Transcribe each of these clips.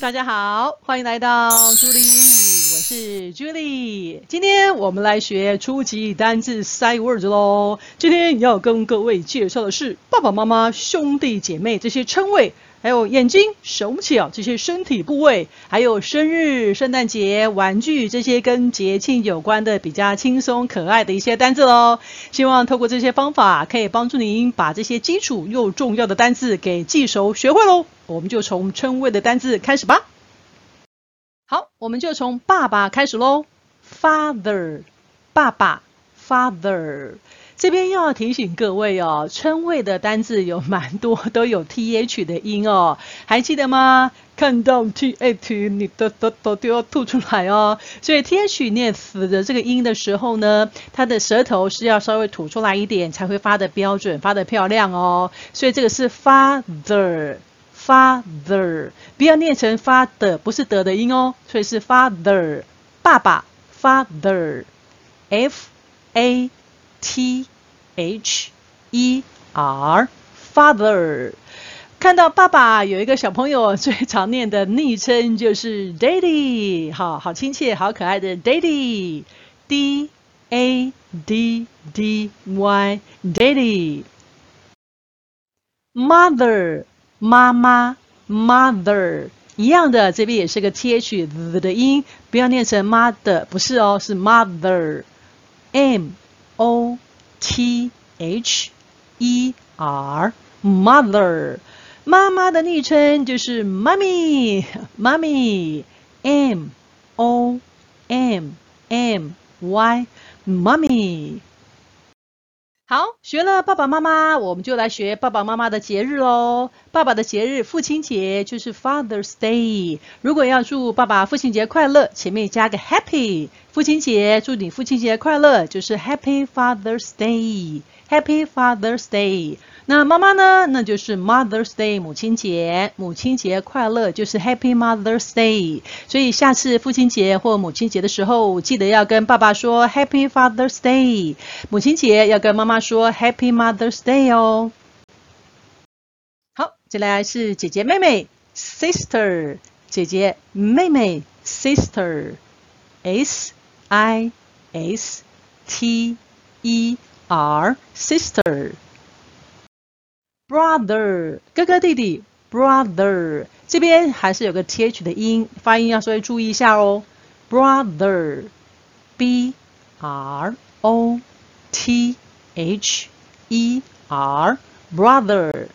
大家好，欢迎来到朱莉英语，我是朱莉。今天我们来学初级单字 Sight words 喽。今天要跟各位介绍的是爸爸妈妈、兄弟姐妹这些称谓，还有眼睛、手脚这些身体部位，还有生日、圣诞节、玩具这些跟节庆有关的比较轻松可爱的一些单字喽。希望透过这些方法，可以帮助您把这些基础又重要的单字给记熟学会喽。我们就从称谓的单字开始吧。好，我们就从爸爸开始喽。Father，爸爸，Father。这边要提醒各位哦，称谓的单字有蛮多都有 th 的音哦，还记得吗？看到 th，你的舌头都要吐出来哦。所以 th 念死的这个音的时候呢，它的舌头是要稍微吐出来一点，才会发得标准，发得漂亮哦。所以这个是 father。Father，不要念成发的，不是的的音哦，所以是 father，爸爸，father，F A T H E R，father。看到爸爸有一个小朋友最常念的昵称就是 Daddy，好好亲切，好可爱的 Daddy，D A D D Y，Daddy，Mother。妈妈，mother 一样的，这边也是个 th 的音，不要念成 mother，不是哦，是 mother，m o t h e r，mother，妈妈的昵称就是妈咪，妈咪，m o m m y，妈咪。 好，学了爸爸妈妈，我们就来学爸爸妈妈的节日喽。爸爸的节日，父亲节就是 Father's Day。如果要祝爸爸父亲节快乐，前面加个 Happy。父亲节，祝你父亲节快乐，就是 Happy Father's Day。Happy Father's Day。那妈妈呢？那就是 Mother's Day，母亲节。母亲节快乐，就是 Happy Mother's Day。所以下次父亲节或母亲节的时候，记得要跟爸爸说 Happy Father's Day。母亲节要跟妈妈说 Happy Mother's Day 哦。好，接下来是姐姐妹妹，Sister。姐姐妹妹，Sister，S I S T E R，Sister。Brother，哥哥弟弟，Brother，这边还是有个 th 的音，发音要稍微注意一下哦。Brother，B R O T H E R，Brother。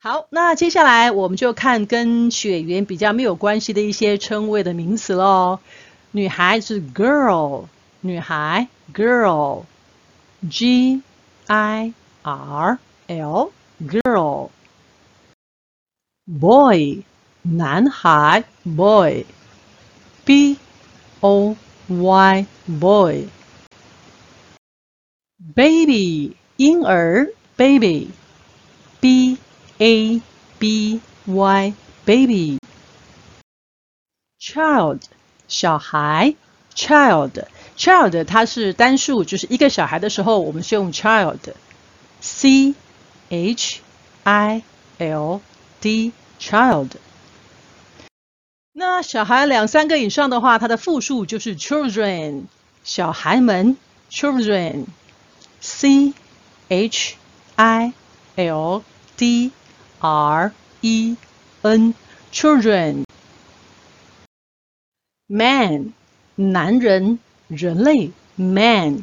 好，那接下来我们就看跟血缘比较没有关系的一些称谓的名词喽。女孩是 Girl，女孩 girl Girl，G I R。L girl boy 男孩 boy B O Y boy baby 婴儿 baby B A B Y baby child 小孩 child Child 它是单数，就是一个小孩的时候，我们是用 child C H I L D child。那小孩两三个以上的话，它的复数就是 children，小孩们 children。C H I L D R E N children。Man 男人人类 man。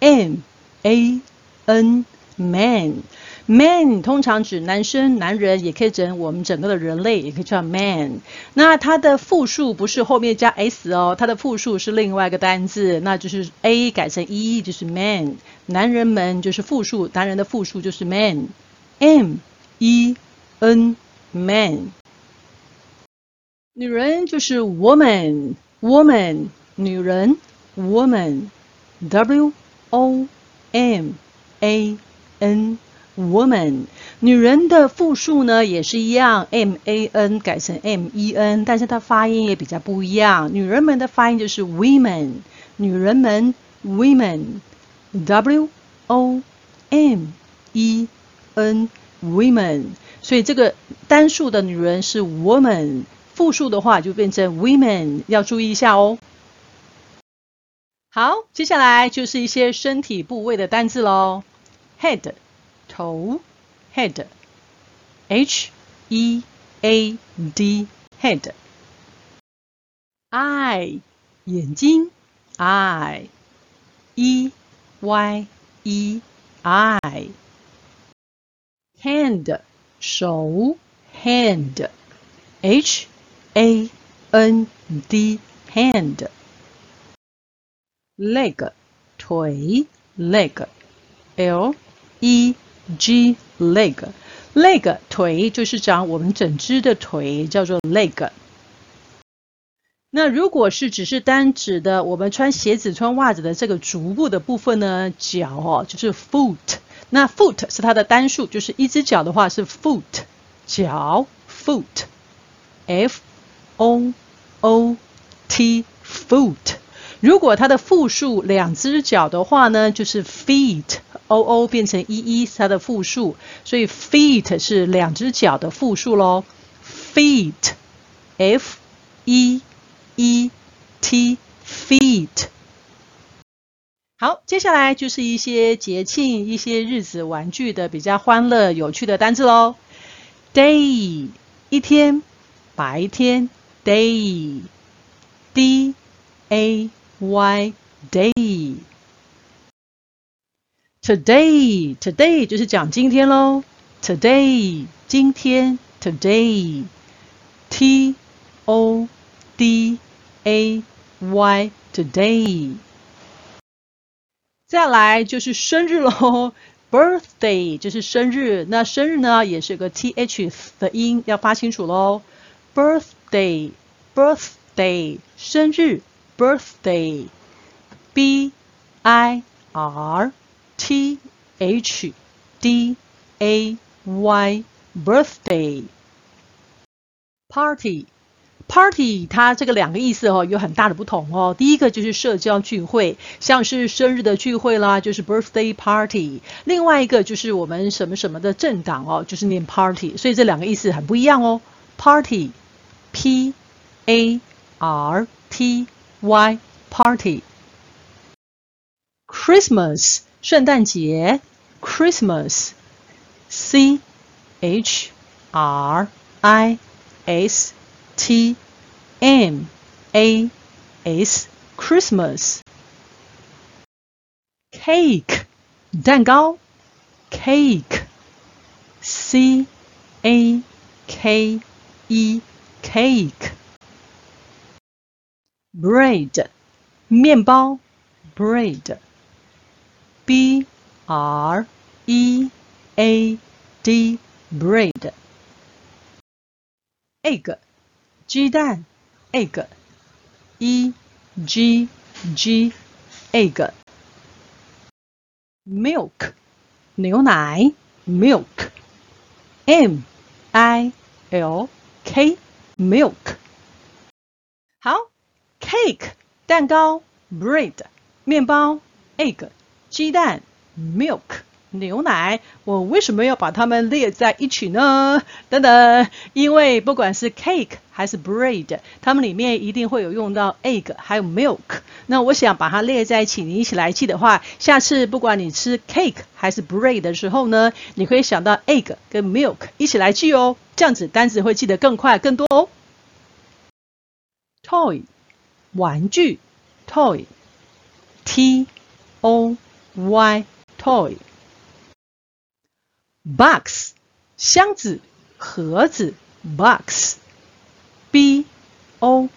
M A N man。Man 通常指男生、男人，也可以指我们整个的人类，也可以叫 man。那它的复数不是后面加 s 哦，它的复数是另外一个单字，那就是 a 改成 e 就是 man。男人们就是复数，男人的复数就是 man。M E N man。女人就是 woman，woman，女人 woman。W O M A N。Woman，女人的复数呢也是一样，M A N 改成 M E N，但是它发音也比较不一样。女人们的发音就是 Women，女人们 Women，W O M E N，Women。所以这个单数的女人是 woman，复数的话就变成 women，要注意一下哦。好，接下来就是一些身体部位的单字喽。head 头，head，h e a d head。eye 眼睛，eye，e y e i。hand 手，hand，h a n d hand。Leg 腿，leg，l e g leg。leg 腿就是讲我们整只的腿，叫做 leg。那如果是只是单指的我们穿鞋子、穿袜子的这个足部的部分呢，脚哦就是 foot。那 foot 是它的单数，就是一只脚的话是 foot，脚 foot，f o o t foot。如果它的复数两只脚的话呢，就是 feet，o o 变成 e e 是它的复数，所以 feet 是两只脚的复数喽，feet，f e e t feet。好，接下来就是一些节庆、一些日子玩具的比较欢乐、有趣的单字喽。Day 一天，白天，day，d a y day。Today today 就是讲今天喽。Today 今天，today，t o d a y today。再来就是生日喽，birthday 就是生日。那生日呢，也是个 th 的音，要发清楚喽。birthday，birthday，生日，birthday，b i r t h d a y，birthday，party。Party，它这个两个意思哦，有很大的不同哦。第一个就是社交聚会，像是生日的聚会啦，就是 birthday party。另外一个就是我们什么什么的政党哦，就是念 party。所以这两个意思很不一样哦。Party，p a r t y，party。Christmas，圣诞节，Christmas，c h r i s。T M A S Christmas Cake 蛋糕 Cake C A K E Cake Bread 面包 Bread B R E A D Bread Egg 鸡蛋，egg，e g g egg，milk，牛奶，milk，m i l k，milk。好 ，cake，蛋糕，bread，面包，egg，鸡蛋，milk。牛奶，我为什么要把它们列在一起呢？等等，因为不管是 cake 还是 bread，它们里面一定会有用到 egg 还有 milk。那我想把它列在一起，你一起来记的话，下次不管你吃 cake 还是 bread 的时候呢，你可以想到 egg 跟 milk 一起来记哦，这样子单词会记得更快更多哦。toy 玩具，toy，t o y toy。box 箱子盒子 box，b o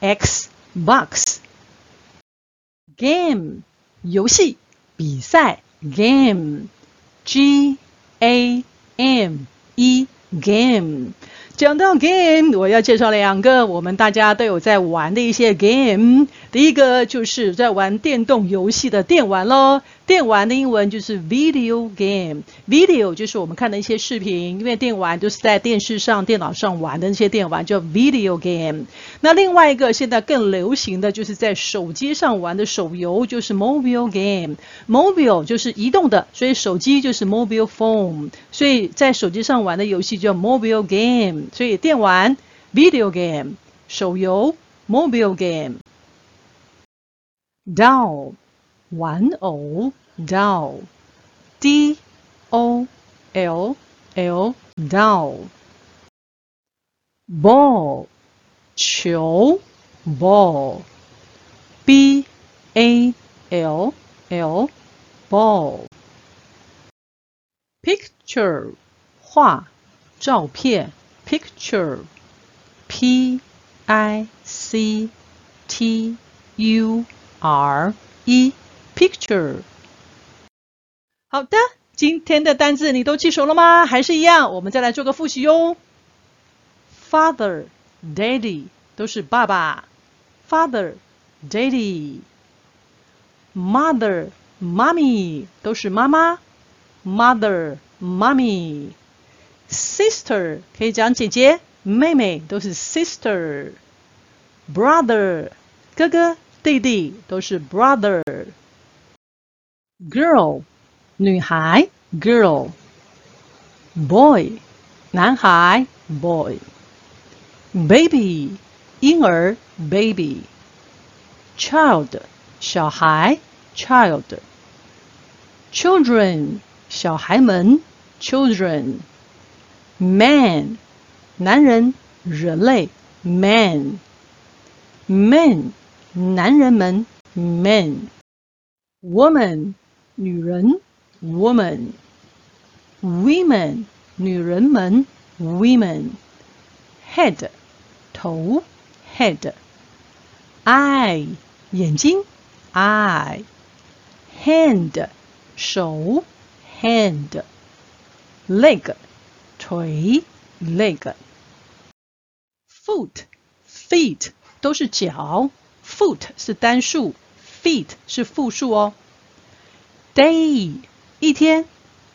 x box。game 游戏比赛 game，g a m e game。 讲到 game，我要介绍两个我们大家都有在玩的一些 game。第一个就是在玩电动游戏的电玩喽。电玩的英文就是 video game，video 就是我们看的一些视频，因为电玩都是在电视上、电脑上玩的那些电玩叫 video game。那另外一个现在更流行的就是在手机上玩的手游，就是 mobile game，mobile 就是移动的，所以手机就是 mobile phone，所以在手机上玩的游戏叫 mobile game。所以电玩 video game，手游 mobile game。doll 玩偶 doll，d o l l doll。ball 球 ball，b a l l ball。picture 画照片。Picture, P I C T U R E, picture。好的，今天的单字你都记熟了吗？还是一样，我们再来做个复习哟。Father, Daddy 都是爸爸。Father, Daddy。Mother, Mommy 都是妈妈。Mother, Mommy。Sister 可以讲姐姐、妹妹都是 sister。Brother 哥哥、弟弟都是 brother。Girl 女孩，girl。Boy 男孩，boy。Baby 婴儿，baby。Child 小孩，child。Children 小孩们，children。Man，男人，人类，man。Men，男人们，men。女人，woman。Women，女人们，women。Head，头，head。Eye，眼睛，eye。Hand，手，hand。Leg。腿，leg，foot，feet 都是脚，foot 是单数，feet 是复数哦。day 一天，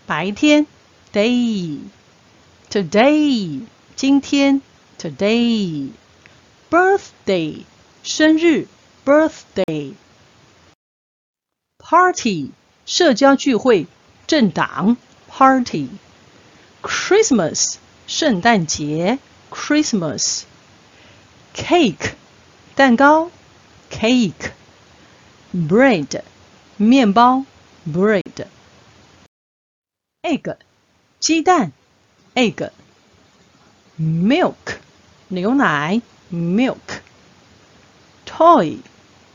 白天，day，today 今天，today，birthday 生日，birthday，party 社交聚会，政党，party。Christmas 圣诞节，Christmas。Cake 蛋糕，Cake。Bread 面包 ，Bread。Egg 鸡蛋，Egg。Milk 牛奶，Milk。Toy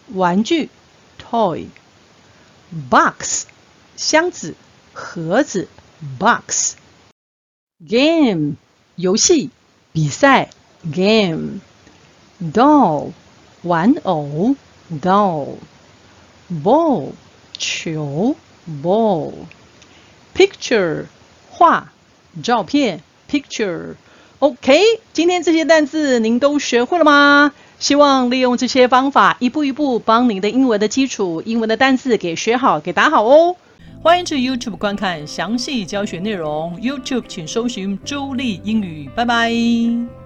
玩具，Toy。Box 箱子盒子，Box。Game 游戏比赛，Game。Doll 玩偶，Doll。Ball 球，Ball。Picture 画照片，Picture。OK，今天这些单字您都学会了吗？希望利用这些方法，一步一步帮您的英文的基础、英文的单字给学好、给打好哦。欢迎去 YouTube 观看详细教学内容。YouTube 请搜寻“周丽英语”，拜拜。